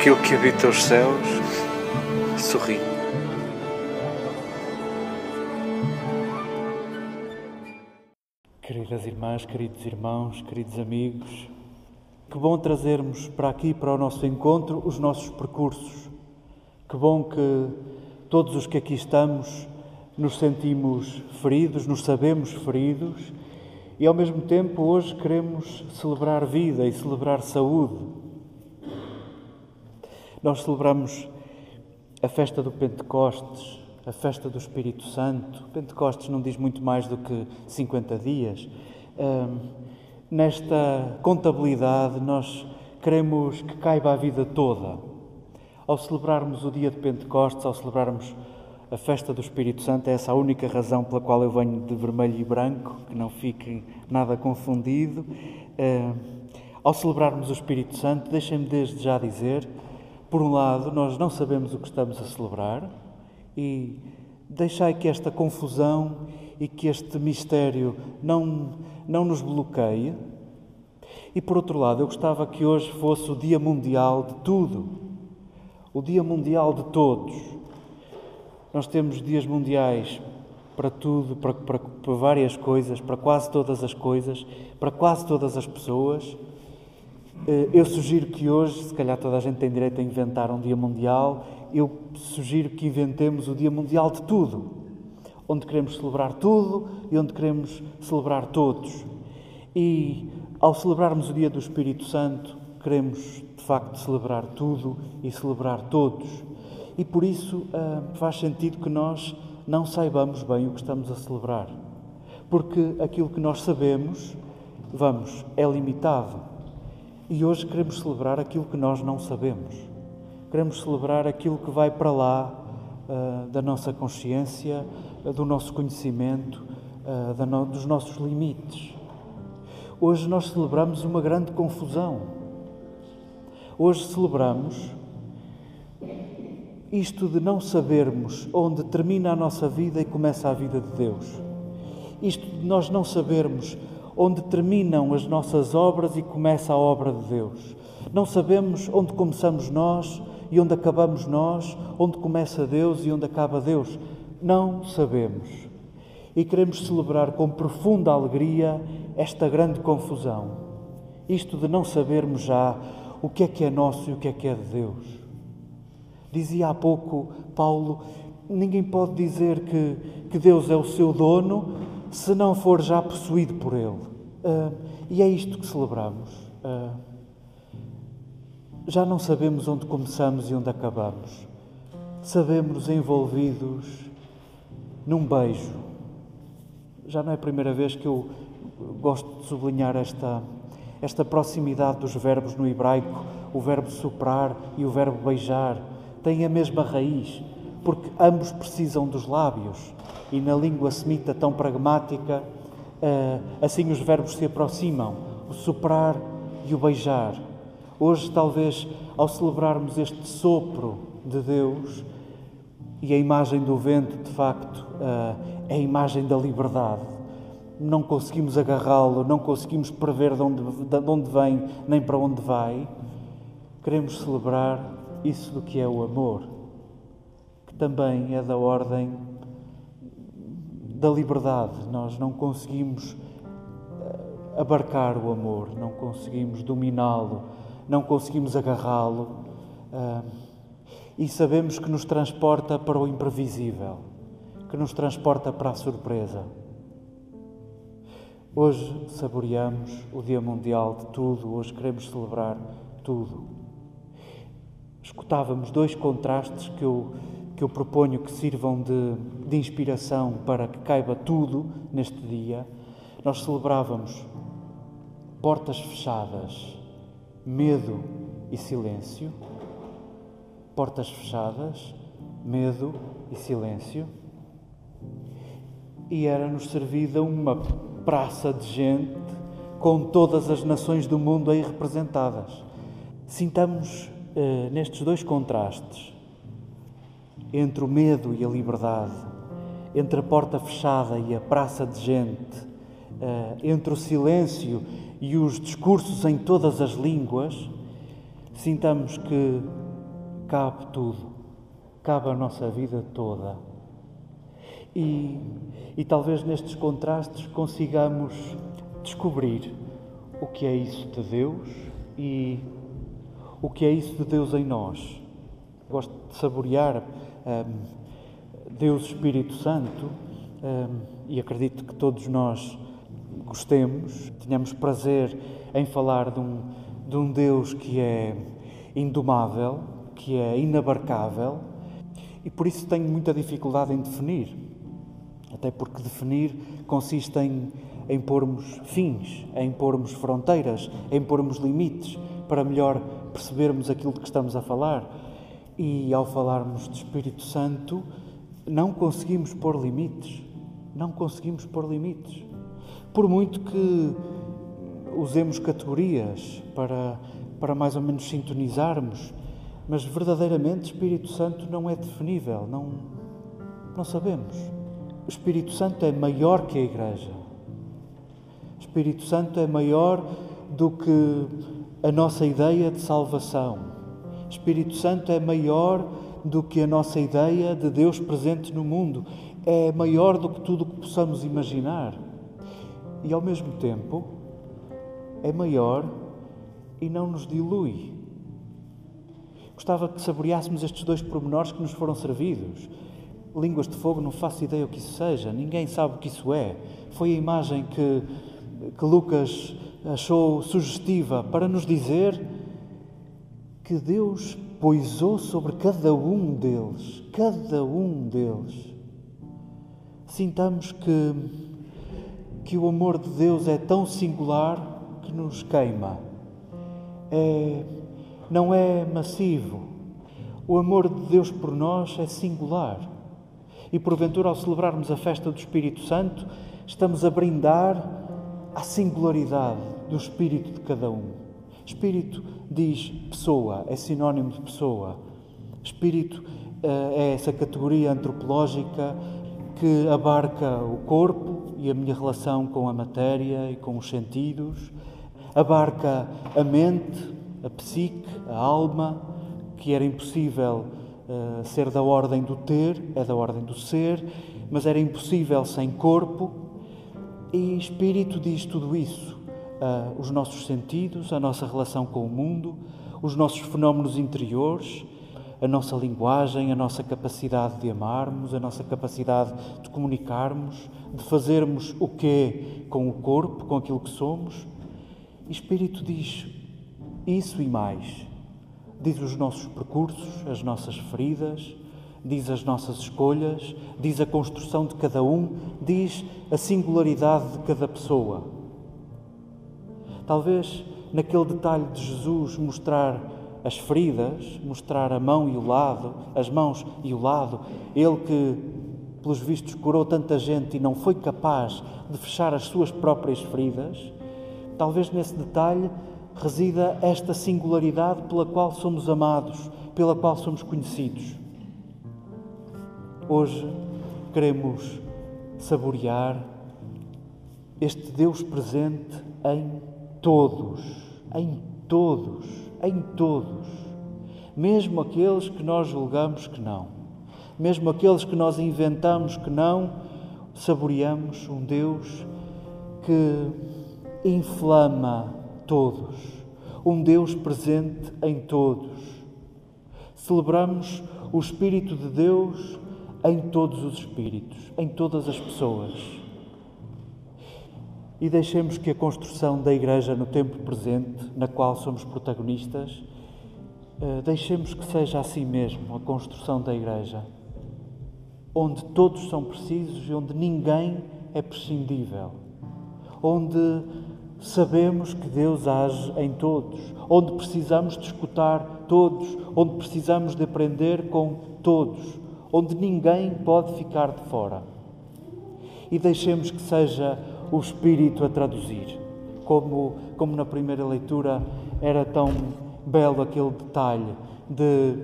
aquilo que habita os céus sorri. Queridas irmãs, queridos irmãos, queridos amigos, que bom trazermos para aqui, para o nosso encontro, os nossos percursos. Que bom que todos os que aqui estamos nos sentimos feridos, nos sabemos feridos e ao mesmo tempo hoje queremos celebrar vida e celebrar saúde. Nós celebramos a festa do Pentecostes, a festa do Espírito Santo. Pentecostes não diz muito mais do que 50 dias. nesta contabilidade, nós queremos que caiba a vida toda. Ao celebrarmos o dia de Pentecostes, ao celebrarmos a festa do Espírito Santo, é essa a única razão pela qual eu venho de vermelho e branco, que não fique nada confundido. ao celebrarmos o Espírito Santo, deixem-me desde já dizer por um lado, nós não sabemos o que estamos a celebrar e deixai que esta confusão e que este mistério não, não nos bloqueie. E por outro lado, eu gostava que hoje fosse o Dia Mundial de tudo, o Dia Mundial de todos. Nós temos dias mundiais para tudo, para, para, para várias coisas, para quase todas as coisas, para quase todas as pessoas. Eh, eu sugiro que hoje, se calhar toda a gente tem direito a inventar um dia mundial, eu sugiro que inventemos o dia mundial de tudo, onde queremos celebrar tudo e onde queremos celebrar todos. E ao celebrarmos o dia do Espírito Santo, queremos de facto celebrar tudo e celebrar todos. E por isso ah, faz sentido que nós não saibamos bem o que estamos a celebrar, porque aquilo que nós sabemos, vamos, é limitado. E hoje queremos celebrar aquilo que nós não sabemos. Queremos celebrar aquilo que vai para lá uh, da nossa consciência, uh, do nosso conhecimento, uh, no, dos nossos limites. Hoje nós celebramos uma grande confusão. Hoje celebramos isto de não sabermos onde termina a nossa vida e começa a vida de Deus. Isto de nós não sabermos onde terminam as nossas obras e começa a obra de Deus. Não sabemos onde começamos nós e onde acabamos nós, onde começa Deus e onde acaba Deus. Não sabemos. E queremos celebrar com profunda alegria esta grande confusão. Isto de não sabermos já o que é que é nosso e o que é que é de Deus. Dizia há pouco Paulo: ninguém pode dizer que, que Deus é o seu dono se não for já possuído por Ele. Uh, e é isto que celebramos. Uh, já não sabemos onde começamos e onde acabamos. Sabemos envolvidos num beijo. Já não é a primeira vez que eu gosto de sublinhar esta, esta proximidade dos verbos no hebraico. O verbo soprar e o verbo beijar têm a mesma raiz, porque ambos precisam dos lábios. E na língua semita tão pragmática, Uh, assim os verbos se aproximam, o soprar e o beijar. Hoje, talvez, ao celebrarmos este sopro de Deus, e a imagem do vento, de facto, uh, é a imagem da liberdade. Não conseguimos agarrá-lo, não conseguimos prever de onde, de onde vem nem para onde vai. Queremos celebrar isso do que é o amor, também é da ordem da liberdade. Nós não conseguimos eh, abarcar o amor, não conseguimos dominá-lo, não conseguimos agarrá-lo. Eh, e sabemos que nos transporta para o imprevisível, que nos transporta para a surpresa. Hoje saboreamos o Dia Mundial de tudo, hoje queremos celebrar tudo. Escutávamos dois contrastes que eu que eu proponho que sirvam de, de inspiração para que caiba tudo neste dia, nós celebrávamos portas fechadas, medo e silêncio, portas fechadas, medo e silêncio, e era-nos servida uma praça de gente com todas as nações do mundo aí representadas. Sintamos eh, nestes dois contrastes entre o medo e a liberdade, entre a porta fechada e a praça de gente, eh, entre o silêncio e os discursos em todas as línguas, sintamos que cabe tudo, cabe a nossa vida toda. E, e talvez nestes contrastes consigamos descobrir o que é isso de Deus e o que é isso de Deus em nós. Gosto de saborear Deus Espírito Santo e acredito que todos nós gostemos, tenhamos prazer em falar de um, de um Deus que é indomável, que é inabarcável e por isso tenho muita dificuldade em definir. Até porque definir consiste em, em pormos fins, em pormos fronteiras, em pormos limites, para melhor percebermos aquilo de que estamos a falar. E ao falarmos de Espírito Santo, não conseguimos pôr limites. Não conseguimos pôr limites. Por muito que usemos categorias para, para mais ou menos sintonizarmos, mas verdadeiramente Espírito Santo não é definível, não, não sabemos. O Espírito Santo é maior que a Igreja. O Espírito Santo é maior do que a nossa ideia de salvação. Espírito Santo é maior do que a nossa ideia de Deus presente no mundo. É maior do que tudo o que possamos imaginar. E ao mesmo tempo, é maior e não nos dilui. Gostava que saboreássemos estes dois pormenores que nos foram servidos. Línguas de fogo, não faço ideia o que isso seja, ninguém sabe o que isso é. Foi a imagem que, que Lucas achou sugestiva para nos dizer que Deus poisou sobre cada um deles, cada um deles. Sintamos que, que o amor de Deus é tão singular que nos queima. É, não é massivo. O amor de Deus por nós é singular. E porventura, ao celebrarmos a festa do Espírito Santo, estamos a brindar à singularidade do espírito de cada um. Espírito diz pessoa, é sinónimo de pessoa. Espírito uh, é essa categoria antropológica que abarca o corpo e a minha relação com a matéria e com os sentidos, abarca a mente, a psique, a alma, que era impossível uh, ser da ordem do ter, é da ordem do ser, mas era impossível sem corpo. E espírito diz tudo isso: uh, os nossos sentidos, a nossa relação com o mundo, os nossos fenómenos interiores, a nossa linguagem, a nossa capacidade de amarmos, a nossa capacidade de comunicarmos, de fazermos o que é com o corpo, com aquilo que somos. E Espírito diz isso e mais. Diz os nossos percursos, as nossas feridas, diz as nossas escolhas, diz a construção de cada um, diz a singularidade de cada pessoa. Talvez naquele detalhe de Jesus mostrar as feridas, mostrar a mão e o lado, as mãos e o lado, ele que, pelos vistos, curou tanta gente e não foi capaz de fechar as suas próprias feridas, talvez nesse detalhe resida esta singularidade pela qual somos amados, pela qual somos conhecidos. Hoje queremos saborear este Deus presente em todos, em todos, em todos, mesmo aqueles que nós julgamos que não, mesmo aqueles que nós inventamos que não, saboreamos um Deus que inflama todos, um Deus presente em todos. Celebramos o Espírito de Deus em todos os espíritos, em todas as pessoas. E deixemos que a construção da Igreja no tempo presente, na qual somos protagonistas, eh, deixemos que seja assim mesmo a construção da Igreja, onde todos são precisos e onde ninguém é prescindível, onde sabemos que Deus age em todos, onde precisamos de escutar todos, onde precisamos de aprender com todos, onde ninguém pode ficar de fora. E deixemos que seja o Espírito a traduzir, como, como na primeira leitura era tão belo aquele detalhe de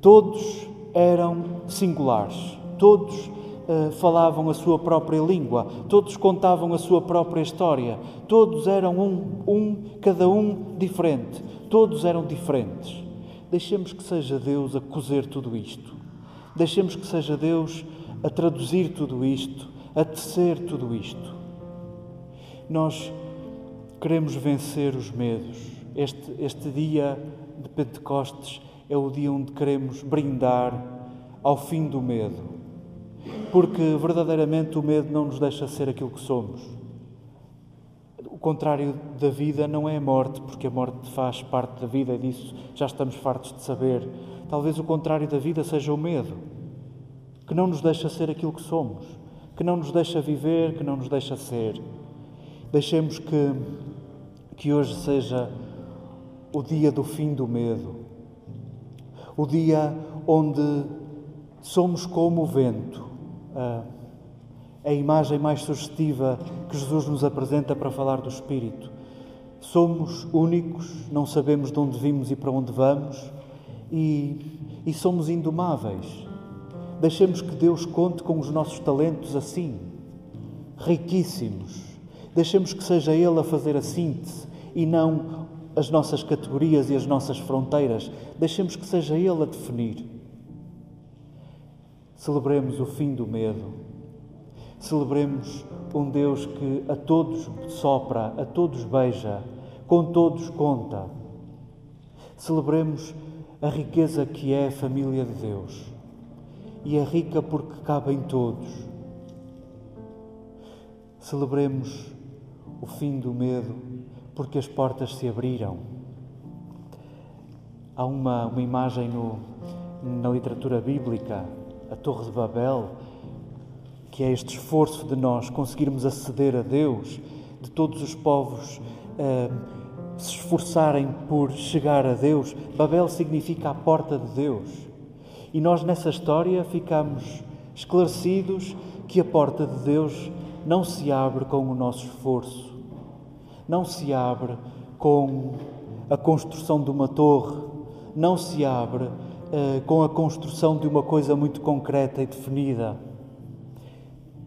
todos eram singulares, todos uh, falavam a sua própria língua, todos contavam a sua própria história, todos eram um, um, cada um diferente, todos eram diferentes, deixemos que seja Deus a cozer tudo isto. Deixemos que seja Deus a traduzir tudo isto, a tecer tudo isto. Nós queremos vencer os medos. Este, este dia de Pentecostes é o dia onde queremos brindar ao fim do medo. Porque verdadeiramente o medo não nos deixa ser aquilo que somos. O contrário da vida não é a morte, porque a morte faz parte da vida e disso já estamos fartos de saber. Talvez o contrário da vida seja o medo, que não nos deixa ser aquilo que somos, que não nos deixa viver, que não nos deixa ser. Deixemos que, que hoje seja o dia do fim do medo, o dia onde somos como o vento, a, a imagem mais sugestiva que Jesus nos apresenta para falar do Espírito. Somos únicos, não sabemos de onde vimos e para onde vamos e, e somos indomáveis. Deixemos que Deus conte com os nossos talentos assim, riquíssimos. Deixemos que seja Ele a fazer a síntese e não as nossas categorias e as nossas fronteiras. Deixemos que seja Ele a definir. Celebremos o fim do medo. Celebremos um Deus que a todos sopra, a todos beija, com todos conta. Celebremos a riqueza que é a família de Deus. E é rica porque cabe em todos. Celebremos o fim do medo porque as portas se abriram. Há uma, uma imagem no, na literatura bíblica, a Torre de Babel, que é este esforço de nós conseguirmos aceder a Deus, de todos os povos uh, se esforçarem por chegar a Deus. Babel significa a porta de Deus. E nós nessa história ficamos esclarecidos que a porta de Deus não se abre com o nosso esforço, não se abre com a construção de uma torre, não se abre uh, com a construção de uma coisa muito concreta e definida.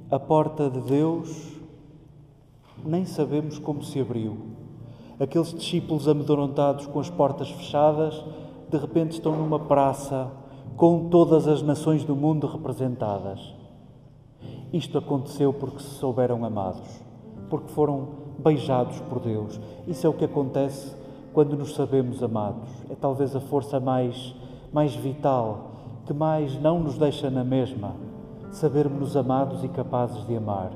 A porta de Deus nem sabemos como se abriu. Aqueles discípulos amedrontados com as portas fechadas, de repente estão numa praça com todas as nações do mundo representadas. Isto aconteceu porque se souberam amados, porque foram beijados por Deus. Isso é o que acontece quando nos sabemos amados. É talvez a força mais, mais vital, que mais não nos deixa na mesma, sabermos-nos amados e capazes de amar.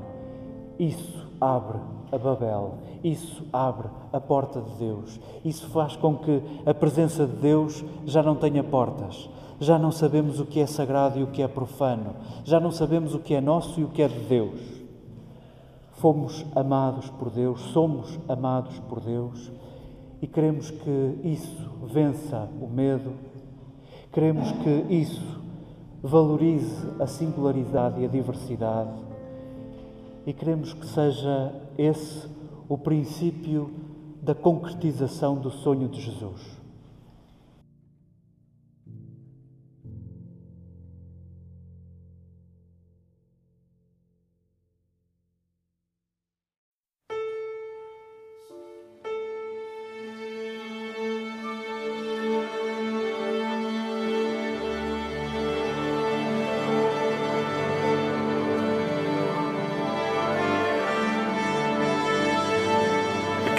Isso abre a Babel, isso abre a porta de Deus, isso faz com que a presença de Deus já não tenha portas. Já não sabemos o que é sagrado e o que é profano, já não sabemos o que é nosso e o que é de Deus. Fomos amados por Deus, somos amados por Deus e queremos que isso vença o medo, queremos que isso valorize a singularidade e a diversidade e queremos que seja esse o princípio da concretização do sonho de Jesus.